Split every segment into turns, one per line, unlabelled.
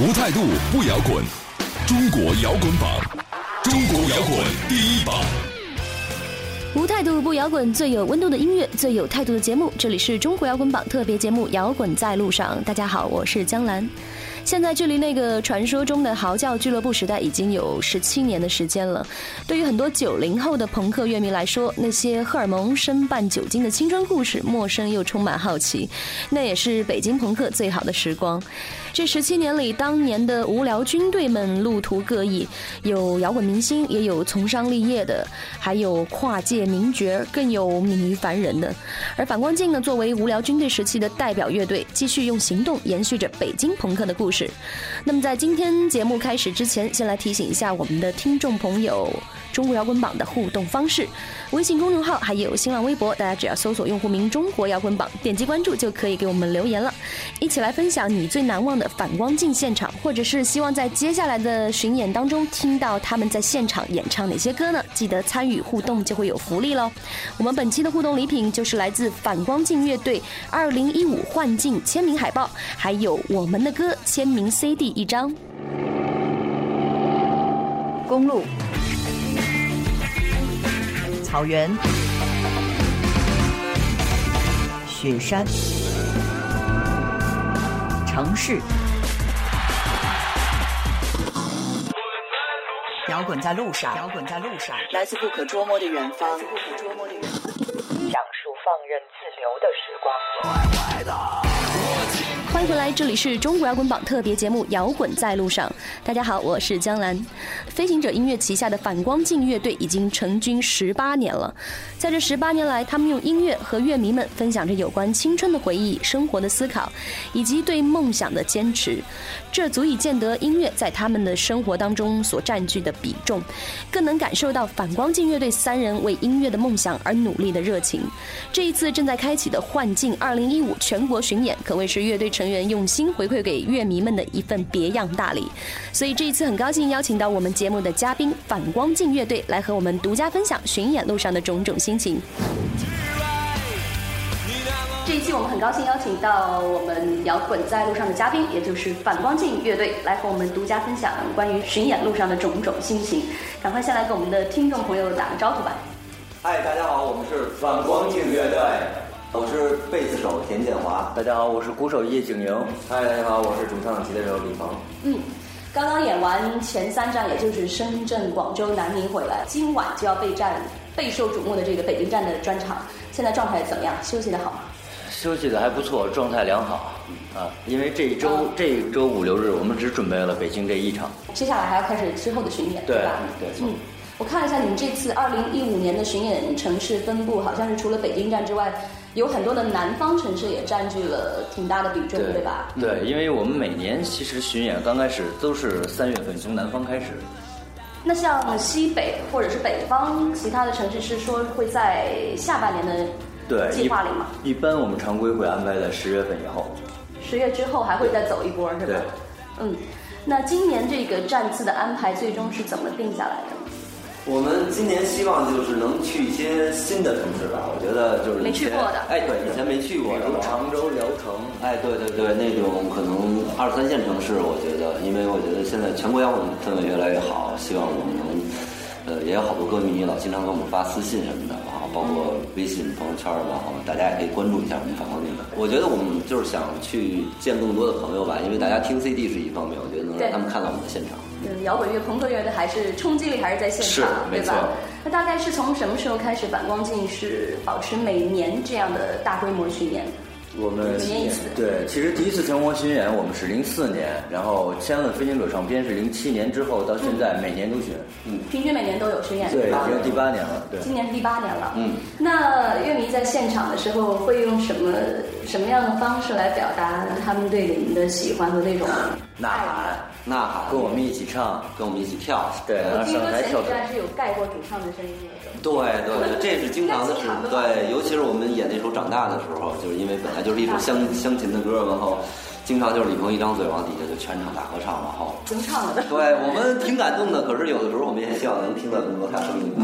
无态度不摇滚，中国摇滚榜，中国摇滚第一榜。
无态度不摇滚，最有温度的音乐，最有态度的节目。这里是中国摇滚榜特别节目《摇滚在路上》。大家好，我是江兰。现在距离那个传说中的嚎叫俱乐部时代已经有十七年的时间了。对于很多九零后的朋克乐迷来说，那些荷尔蒙身伴酒精的青春故事，陌生又充满好奇。那也是北京朋克最好的时光。这十七年里，当年的无聊军队们路途各异，有摇滚明星，也有从商立业的，还有跨界名角，更有名于凡人的。而反光镜呢，作为无聊军队时期的代表乐队，继续用行动延续着北京朋克的故事。那么，在今天节目开始之前，先来提醒一下我们的听众朋友。中国摇滚榜的互动方式，微信公众号还有新浪微博，大家只要搜索用户名“中国摇滚榜”，点击关注就可以给我们留言了，一起来分享你最难忘的反光镜现场，或者是希望在接下来的巡演当中听到他们在现场演唱哪些歌呢？记得参与互动就会有福利喽！我们本期的互动礼品就是来自反光镜乐队二零一五幻境签名海报，还有我们的歌签名 CD 一张。
公路。草原、雪山、城市，摇滚在路上，摇滚在路上，来自不可捉摸的远方，不可捉摸的远方，讲述放任自流的时光。
欢迎回来，这里是中国摇滚榜特别节目《摇滚在路上》。大家好，我是江兰。飞行者音乐旗下的反光镜乐队已经成军十八年了。在这十八年来，他们用音乐和乐迷们分享着有关青春的回忆、生活的思考，以及对梦想的坚持。这足以见得音乐在他们的生活当中所占据的比重，更能感受到反光镜乐队三人为音乐的梦想而努力的热情。这一次正在开启的幻境二零一五全国巡演，可谓是乐队成用心回馈给乐迷们的一份别样大礼。所以这一次很高兴邀请到我们节目的嘉宾反光镜乐队来和我们独家分享巡演路上的种种心情。这一期我们很高兴邀请到我们摇滚在路上的嘉宾，也就是反光镜乐队，来和我们独家分享关于巡演路上的种种心情。赶快先来跟我们的听众朋友打个招呼吧。
嗨，大家好，我们是反光镜乐队，我是贝斯手田建华。
大家好，我是鼓手叶景莹。
嗨，大家好，我是主唱吉他手李鹏。
嗯，刚刚演完前三站，也就是深圳、广州、南宁回来，今晚就要备战备受瞩目的这个北京站的专场。现在状态怎么样？休息的好吗？
休息的还不错，状态良好啊！因为这一周这一周五六日，我们只准备了北京这一场，
接下来还要开始之后的巡演，
对
吧？
对，
嗯，我看了一下你们这次二零一五年的巡演城市分布，好像是除了北京站之外，有很多的南方城市也占据了挺大的比重，对吧？
对，因为我们每年其实巡演刚开始都是三月份从南方开始。
那像西北或者是北方其他的城市，是说会在下半年的。
对，
计划里嘛，
一般我们常规会安排在十月份以后。
十月之后还会再走一波，是吧？
对。
嗯，那今年这个站次的安排最终是怎么定下来的？
我们今年希望就是能去一些新的城市吧，我觉得就是
没去过的，
哎，对，以前没去过，
比如常州、聊城，
哎，对对对，那种可能二三线城市，我觉得，因为我觉得现在全国摇滚氛围越来越好，希望我们能，呃，也有好多歌迷老经常给我们发私信什么的啊。包括微信朋友圈吧，大家也可以关注一下我们反光镜的。我觉得我们就是想去见更多的朋友吧，因为大家听 CD 是一方面，我觉得能让他们看到我们的现场。
嗯，摇滚乐、朋克乐的还是冲击力还是在现场，对吧？那大概是从什么时候开始，反光镜是保持每年这样的大规模巡演？
我们对，其实第一次全国巡演我们是零四年，然后签了飞行者唱片是零七年之后到现在每年都巡，
嗯，平均每年都有巡演，
对，已经第八年了，对，
今年是第八年了，
嗯，
那乐迷在现场的时候会用什么什么样的方式来表达他们对你们的喜欢和那种
呐喊、
呐喊，
跟我们一起唱，
跟我们一起跳。
对，然后
听说前
上台跳
几站是有盖过主唱的声音的。
对对对，这是经常的事。对，尤其是我们演那首《长大》的时候，就是因为本来就是一首乡乡情的歌，然后经常就是李鹏一张嘴往底下就全场大合唱，然后
真唱了的。
对我们挺感动的，可是有的时候我们也希望能听到更多他声音。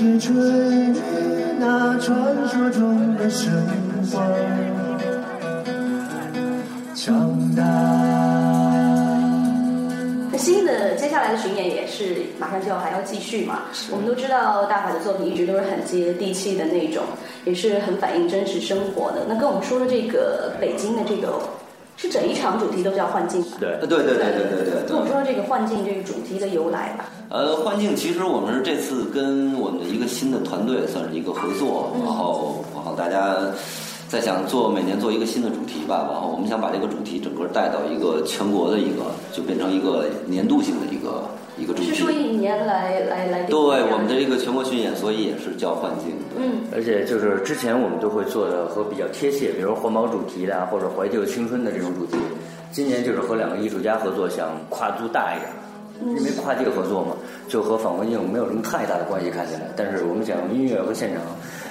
是谁吹绿那传说中的神话？长大。
那新的接下来的巡演也是马上就要还要继续嘛？我们都知道大海的作品一直都是很接地气的那种，也是很反映真实生活的。那跟我们说的这个北京的这个。是整一场主题都叫幻境吧？
对，
对对对对对对。
跟我说说这个幻境这个主题的由来吧。
呃，幻境其实我们是这次跟我们的一个新的团队算是一个合作，然后然后大家在想做每年做一个新的主题吧，然后我们想把这个主题整个带到一个全国的一个，就变成一个年度性的一个一个主题。
是说一年来来来。
对，我们的这个全国巡演，所以也是叫幻境。
嗯。
而且就是之前我们都会做的和比较贴切，比如环保主题的或者怀旧青春的这种主题。今年就是和两个艺术家合作，想跨度大一点，因为跨界合作嘛，就和反光镜没有什么太大的关系，看起来。但是我们想用音乐和现场，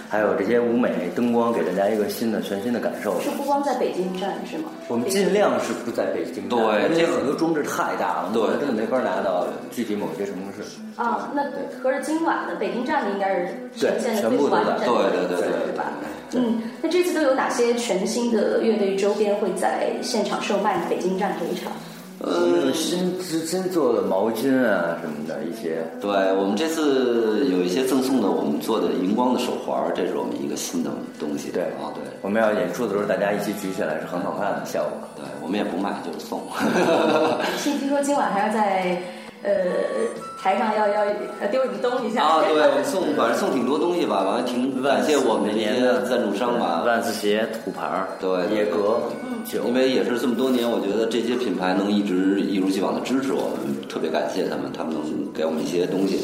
还有这些舞美灯光，给大家一个新的、全新的感受。
是不光在北京站是吗？
我们尽量是不在北京站，
对，
因为很多装置太大了，
对，
真的没法拿到具体某些城市。
啊，那合着今晚的北京站的应该是呈现的
全部都在，
对对对对
对吧？嗯，那这次都有哪些全新的乐队周边会在现场售卖？北京站这一场，
嗯，新新做的毛巾啊什么的一些。
对我们这次有一些赠送的，我们做的荧光的手环，这是我们一个新的东西。
对
啊，对，
我们要演出的时候，大家一起举起来是很好看的效果。
对我们也不卖，就是送。
听听说今晚还要在呃。台上要要丢什么东西下
啊！对，我们送反正送挺多东西吧，完了挺感谢我们这些赞助商吧，
万字鞋、土牌
对，
野格，嗯
因为也是这么多年，我觉得这些品牌能一直一如既往的支持我们，特别感谢他们，他们能给我们一些东西，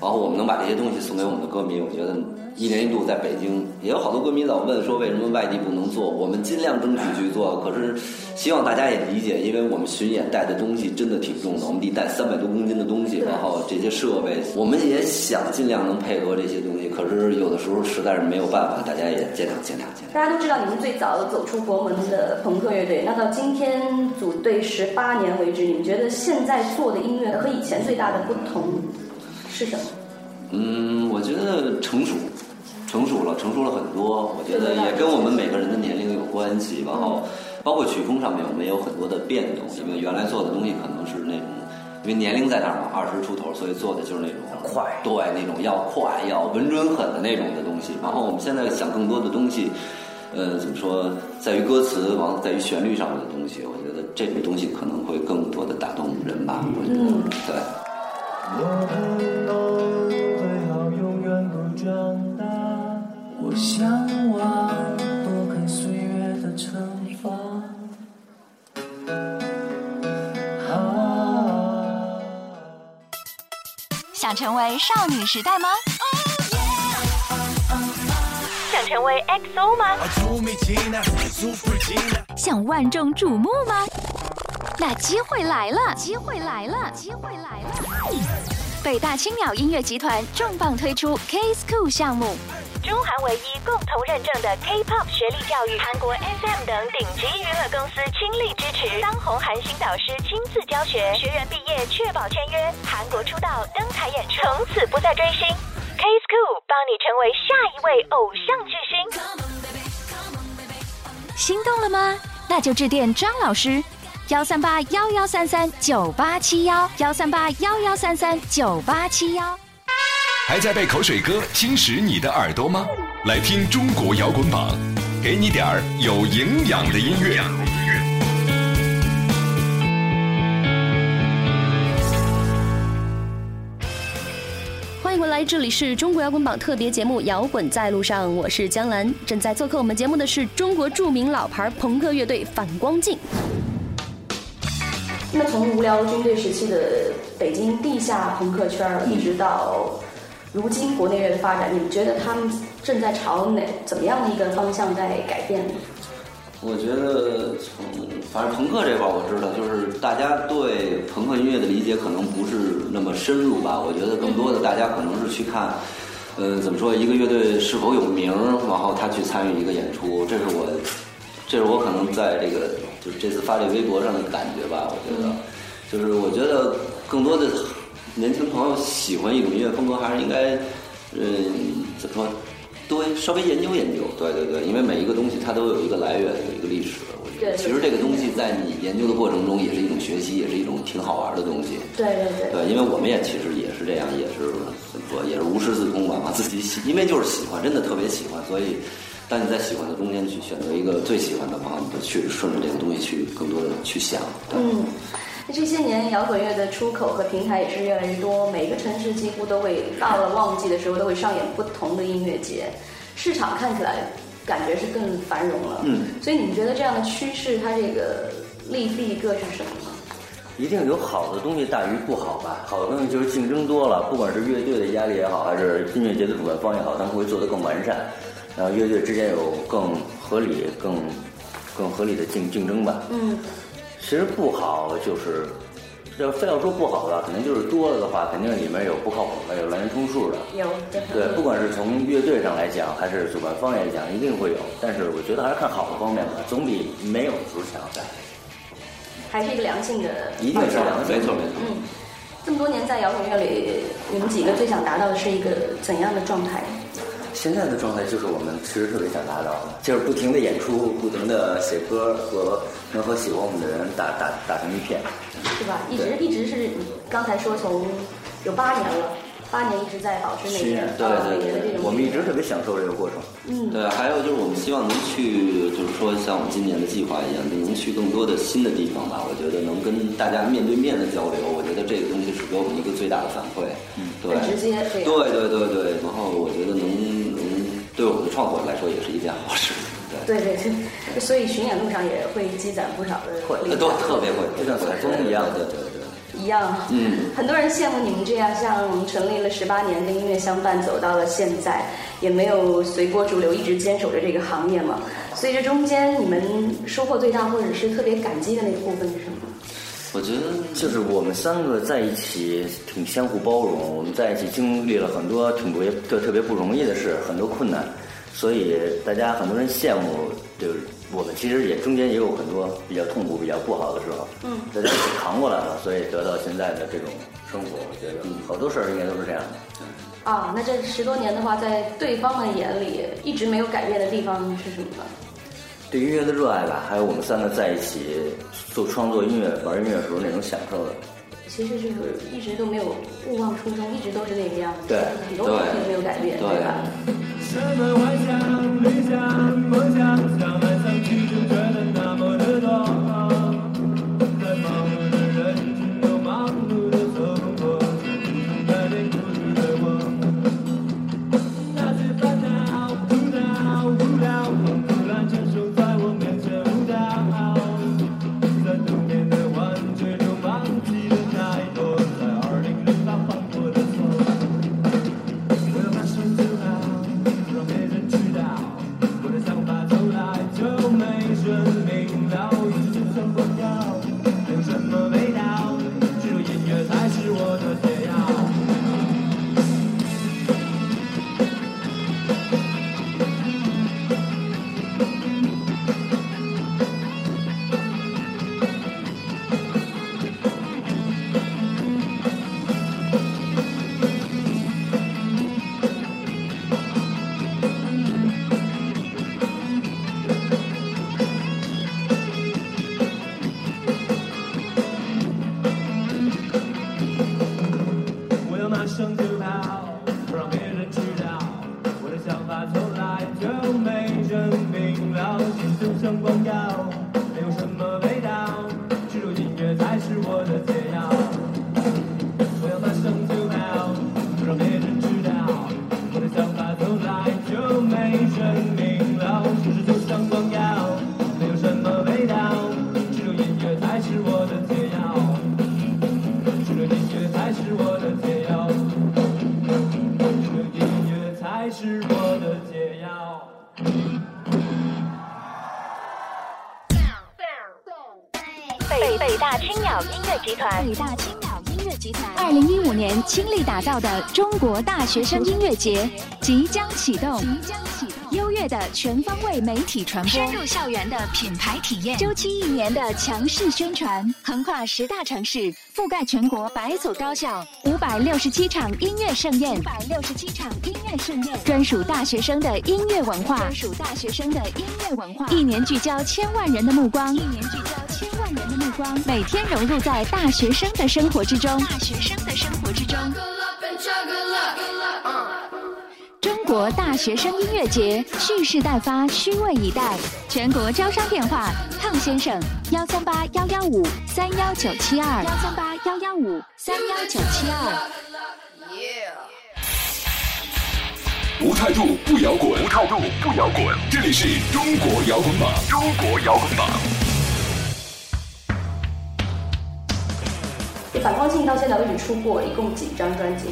然后我们能把这些东西送给我们的歌迷，我觉得一年一度在北京也有好多歌迷老问说为什么外地不能做，我们尽量争取去做，可是希望大家也理解，因为我们巡演带的东西真的挺重的，我们得带三百多公斤的东西，然后这些设备，我们也想尽量能配合这些东西，可是有的时候实在是没有办法，大家也见谅见谅见谅。
大家都知道你们最早走出国门的朋克乐队，那到今天组队十八年为止，你们觉得现在做的音乐和以前最大的不同是什么？
嗯，我觉得成熟。成熟了，成熟了很多。我觉得也跟我们每个人的年龄有关系，然后包括曲风上面，我们也有很多的变动。因为原来做的东西可能是那种，因为年龄在那儿嘛，二十出头，所以做的就是那种
快，
对，那种要快、要稳准狠的那种的东西。然后我们现在想更多的东西，呃，怎么说，在于歌词，完了在于旋律上面的东西。我觉得这种东西可能会更多的打动人吧。我觉得，对。
我向往躲开岁月的惩罚。
想成为少女时代吗？想成为 XO 吗？想万众瞩目吗？那机会来了！机会来了！机会来了！北大青鸟音乐集团重磅推出 K School 项目。中韩唯一共同认证的 K-pop 学历教育，韩国 SM 等顶级娱乐公司倾力支持，当红韩星导师亲自教学，学员毕业确保签约，韩国出道登台演出，从此不再追星。K School 帮你成为下一位偶像巨星，心动了吗？那就致电张老师，幺三八幺幺三三九八七幺，幺三八幺幺三三九八七幺。
还在被口水歌侵蚀你的耳朵吗？来听中国摇滚榜，给你点儿有营养的音乐。
欢迎回来，这里是中国摇滚榜特别节目《摇滚在路上》，我是江兰。正在做客我们节目的是中国著名老牌朋克乐队反光镜。那从无聊军队时期的北京地下朋克圈一直到。如今国内乐的发展，你们觉得他们正在朝哪怎么样的一个方向在改变呢？
我觉得从反正朋克这块我知道，就是大家对朋克音乐的理解可能不是那么深入吧。我觉得更多的大家可能是去看，呃，怎么说一个乐队是否有名，然后他去参与一个演出，这是我，这是我可能在这个就是这次发这微博上的感觉吧。我觉得，就是我觉得更多的。年轻朋友喜欢一种音乐风格，还是应该，嗯，怎么说，多稍微研究研究。对对对，因为每一个东西它都有一个来源，有一个历史。我觉得，其实这个东西在你研究的过程中，也是一种学习，也是一种挺好玩的东西。
对对对。
对，因为我们也其实也是这样，也是怎么说，也是无师自通吧，把自己喜，因为就是喜欢，真的特别喜欢，所以当你在喜欢的中间去选择一个最喜欢的话，你就去顺着这个东西去更多的去想。
嗯。那这些年，摇滚乐的出口和平台也是越来越多，每个城市几乎都会到了旺季的时候都会上演不同的音乐节，市场看起来感觉是更繁荣了。嗯，所以你们觉得这样的趋势，它这个利弊各是什么呢？
一定有好的东西大于不好吧？好的东西就是竞争多了，不管是乐队的压力也好，还是音乐节的主办方也好，他们会做得更完善，然后乐队之间有更合理、更更合理的竞竞争吧。嗯。其实不好就是，要非要说不好的，肯定就是多了的话，肯定里面有不靠谱的，有滥竽充数的。
有
对，不管是从乐队上来讲，还是主办方来讲，一定会有。但是我觉得还是看好的方面吧，总比没有的时候强。
还是一个良性的。
一定是良性，
没错没错。
嗯，这么多年在摇滚乐里，你们几个最想达到的是一个怎样的状态？
现在的状态就是我们其实特别想达到的，就是不停的演出，不停的写歌和能和喜欢我们的人打打打成一片，
对吧？一直一直是刚才说从有八年了，八年一直在保持每年
对对对，我们一直特别享受这个过程。
嗯，
对，还有就是我们希望能去，就是说像我们今年的计划一样，能去更多的新的地方吧。我觉得能跟大家面对面的交流，我觉得这个东西是给我们一个最大的反馈。
嗯，
对，
直接对
对对对，然后我觉得能。对我们的创作来说，也是一件好事。
对对对，所以巡演路上也会积攒不少的力
都特别会，
就像采风一样对，对对。
一样。嗯。很多人羡慕你们这样，像我们成立了十八年，跟音乐相伴走到了现在，也没有随波逐流，一直坚守着这个行业嘛。所以这中间，你们收获最大，或者是特别感激的那个部分是什么？
我觉得
就是我们三个在一起挺相互包容，我们在一起经历了很多挺不特特别不容易的事，很多困难，所以大家很多人羡慕，就是我们其实也中间也有很多比较痛苦、比较不好的时候，嗯，大家一起扛过来了，所以得到现在的这种生活，我觉得好多事儿应该都是这样
的。啊，那这十多年的话，在对方的眼里，一直没有改变的地方是什么呢？
对音乐的热爱吧，还有我们三个在一起做创作音乐、玩音乐的时候那种享受的。
其实就是一直都没有勿忘初衷，一直都是那个样子，
对，
很多东西都没有改变，对吧？
是我的解药，只有音乐才是我的解药，只有音乐才是我的解药。
北北大青鸟音乐集团，
北大青鸟音乐集团，二零一五年倾力打造的中国大学生音乐节即将启动，即将启动。优越的全方位媒体传播，深入校园的品牌体验，周期一年的强势宣传，横跨十大城市，覆盖全国百所高校，五百六十七场音乐盛宴，五百六十七场音乐盛宴，专属大学生的音乐文化，专属大学生的音乐文化，一年聚焦千万人的目光，一年聚焦千万人的目光，每天融入在大学生的生活之中，大学生的生活之中。中国大学生音乐节蓄势待发，虚位以待。全国招商电话：胖先生，幺三八幺幺五三幺九七二，幺三八幺幺五三幺九七二。
无态度不摇滚，无态度不摇滚，这里是中国摇滚榜，中国摇滚榜。
反光镜到现在为止出过一共几张专辑？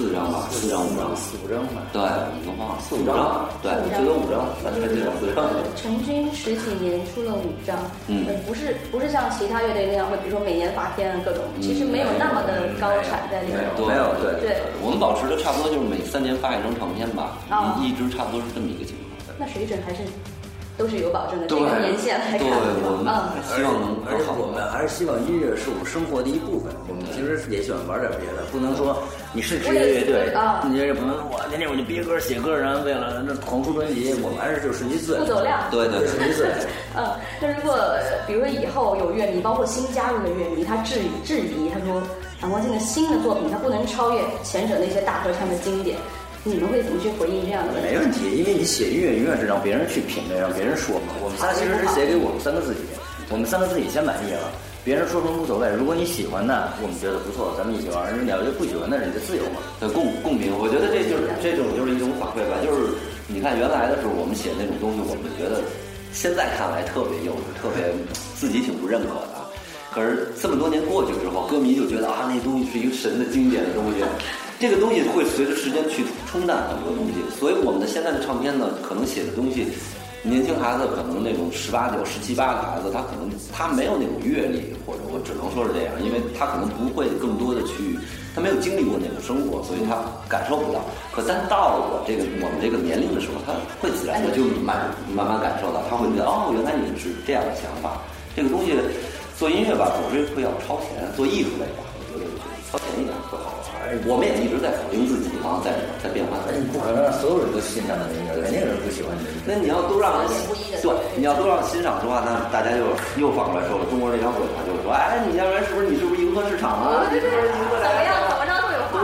四张吧，四张五张，
四五张吧。
对，你都忘了
四五张，
对，
我觉得五张，反正这种四张。
成军十几年出了五张，
嗯，
不是不是像其他乐队那样会，比如说每年发片各种，其实没有那么的高产在里面。
没有，对
对。
我们保持的差不多就是每三年发一张唱片吧，一直差不多是这么一个情况。
那水准还是。都是有保证的。这个年限来看，
我们希望能
而且我们还是希望音乐是我们生活的一部分。我们平时也喜欢玩点别的，不能说你是职业乐队，你也不能我天天我就憋歌写歌，然后为了那狂出专辑。我们还是就顺其自然，
不走量。
对对，
顺其自然。
嗯，那如果比如说以后有乐迷，包括新加入的乐迷，他质疑质疑，他说反光镜的新的作品，他不能超越前者那些大合唱的经典。你们会怎么去回应这样的问题？
没问题，因为你写音乐永远是让别人去品味，让别人说嘛。我们仨其实是写给我们三个自己，我们三个自己先满意了，别人说什么无所谓。如果你喜欢的，我们觉得不错，咱们一起玩；你要就不喜欢的，你就自由嘛。
对，共共鸣，我觉得这就是这种就是一种反馈吧。就是你看原来的时候，我们写那种东西，我们觉得现在看来特别幼稚，特别自己挺不认可的。可是这么多年过去之后，歌迷就觉得啊，那东西是一个神的经典的东西。这个东西会随着时间去冲淡很多东西，所以我们的现在的唱片呢，可能写的东西，年轻孩子可能那种十八九、十七八的孩子，他可能他没有那种阅历，或者我只能说是这样，因为他可能不会更多的去，他没有经历过那种生活，所以他感受不到。可但到了我这个我们这个年龄的时候，他会自然的就慢慢慢感受到，他会觉得哦，原来你是这样的想法。这个东西做音乐吧，总是会要超前；做艺术类吧，我觉得超前一点会好玩。我们也一直在否定自己，然后在在变化。
你不可能让所有人都欣赏你的音乐，肯定有人不喜欢你的。
那你要都让人对，你要都让欣赏的话，那大家就又反过来说了，中国人摇滚嘛，就是说，哎，你要不然是不是你是不是迎合市场啊？
对对对，怎么样。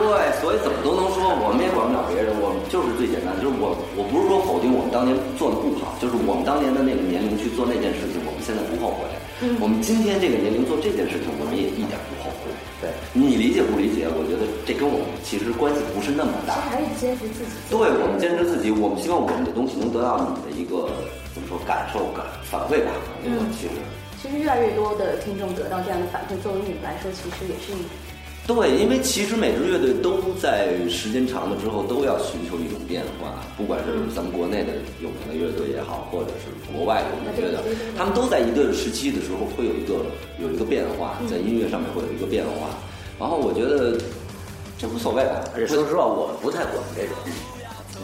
对，所以怎么都能说，我们也管不了别人，我们就是最简单，就是我我不是说否定我们当年做的不好，就是我们当年的那个年龄去做那件事情，我们现在不后悔。嗯，我们今天这个年龄做这件事情，我们也一点不后悔。
对
你理解不理解？我觉得这跟我们其实关系不是那么大。
还是坚持自己。
对，我们坚持自己，我们希望我们的东西能得到你的一个怎么说感受感反馈吧。嗯，其实
其实越来越多的听众得到这样的反馈，作为你们来说，其实也是一。
对，因为其实每支乐队都在时间长了之后都要寻求一种变化，不管是咱们国内的有名的乐队也好，或者是国外有名的乐队，他们都在一个时期的时候会有一个有一个变化，在音乐上面会有一个变化。然后我觉得这无所谓吧，
而且说实话，我不太管这种，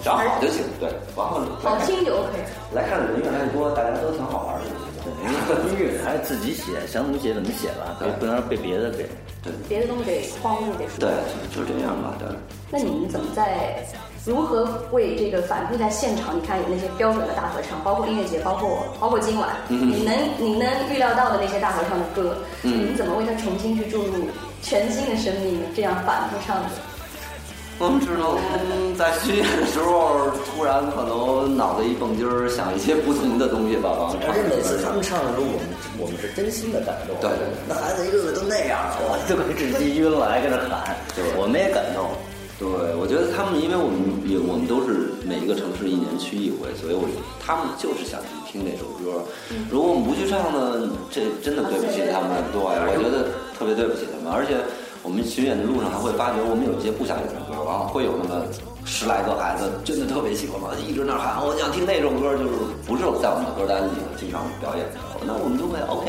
找好就行。对，然后
好听就 OK。
来看的人越来越多，大家都挺好玩的。
音乐还是自己写，想怎么写怎么写吧，别不能被别的给。
对，
别的东西给框住，给
对，就就这样吧。对。
那你们怎么在如何为这个反复在现场？你看有那些标准的大合唱，包括音乐节，包括包括今晚，你能你能预料到的那些大合唱的歌，你们怎么为它重新去注入全新的生命？这样反复唱的。
我们只能在巡演的时候，突然可能脑子一蹦筋儿，想一些不同的东西吧，往
而且每次他们唱的时候，我们我们是真心的感动。
对，
那孩子一个个都那样了，我都快直气晕了，还跟那喊，
对，
我们也感动。
对，我觉得他们，因为我们也我们都是每一个城市一年去一回，所以我他们就是想去听那首歌。如果我们不去唱呢，这真的对不起他们。对，我觉得特别对不起他们。而且我们巡演的路上还会发觉，我们有一些不想演的歌，然后会有那么十来个孩子真的特别喜欢嘛，一直那喊，我想听那首歌，就是不是在我们的歌单里经常表演的。那我们就会 OK，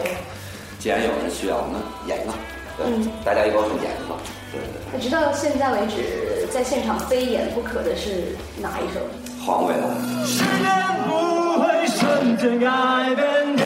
既然有人需要，那演一个，对，大家一高兴演一个。
那直到现在为止，在现场非演不可的是哪一首？
黄伟的。
时间不会瞬间改变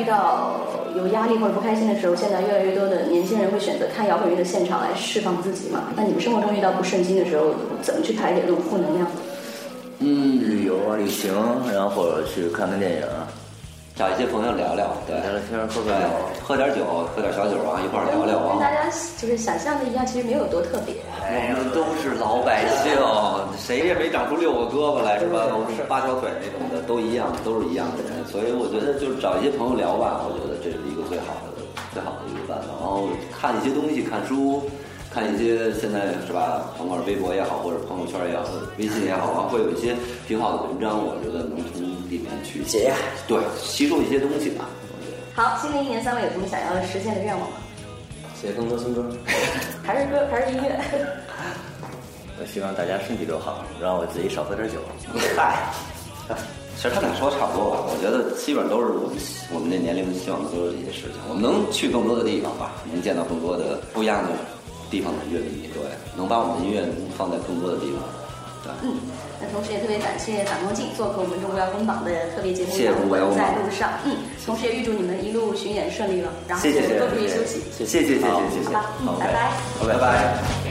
遇到有压力或者不开心的时候，现在越来越多的年轻人会选择看摇滚乐的现场来释放自己嘛？那你们生活中遇到不顺心的时候，怎么去排解这种负能量？
嗯，旅游啊，旅行，然后去看看电影，啊
找一些朋友聊聊，对，
聊聊天，喝个
酒，喝点酒，喝点小酒啊，一块儿聊聊啊。
跟大家就是想象的一样，其实没有多特别。
我们都是老百姓，谁也没长出六个胳膊来是吧？我们是八条腿那种的，都一样，都是一样的人。所以我觉得就是找一些朋友聊吧，我觉得这是一个最好的、最好的一个办法。然后看一些东西，看书。看一些现在是吧，甭管是微博也好，或者朋友圈也好，微信也好啊，会有一些挺好的文章，我觉得能从里面去
解压，
对，吸收一些东西吧。
好，新的一年三位有什么想要实现的愿望吗？
写更多新歌，
还是歌，还是音乐？
我希望大家身体都好，让我自己少喝点酒。
嗨，其实他俩说的差不多吧，我觉得基本都是我们我们那年龄希望的都是这些事情。我们能去更多的地方吧，能见到更多的不一样的地方的乐迷，对，能把我们的音乐放在更多的地方，对。
嗯，那同时也特别感谢反光镜做客我们中国摇滚榜的特别节目。
谢谢，我们
在路上。嗯，同时也预祝你们一路巡演顺利了，然后
多
多注意休息。
谢谢谢谢谢谢，
好，拜拜，
拜拜。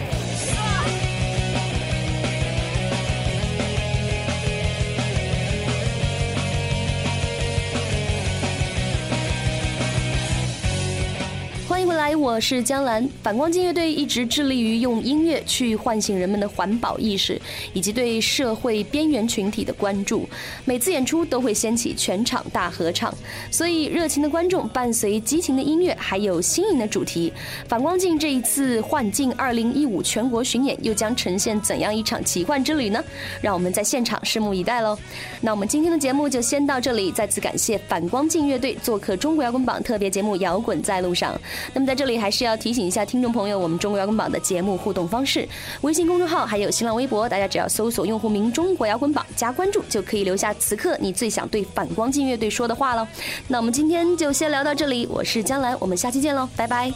我是江兰。反光镜乐队一直致力于用音乐去唤醒人们的环保意识，以及对社会边缘群体的关注。每次演出都会掀起全场大合唱，所以热情的观众伴随激情的音乐，还有新颖的主题。反光镜这一次幻境二零一五全国巡演又将呈现怎样一场奇幻之旅呢？让我们在现场拭目以待喽。那我们今天的节目就先到这里，再次感谢反光镜乐队做客中国摇滚榜特别节目《摇滚在路上》。那么在这里还是要提醒一下听众朋友，我们中国摇滚榜的节目互动方式，微信公众号还有新浪微博，大家只要搜索用户名“中国摇滚榜”加关注，就可以留下此刻你最想对反光镜乐队说的话了。那我们今天就先聊到这里，我是江兰，我们下期见喽，拜拜。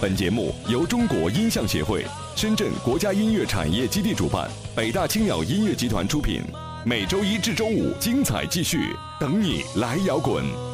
本节目由中国音像协会、深圳国家音乐产业基地主办，北大青鸟音乐集团出品。每周一至周五精彩继续，等你来摇滚。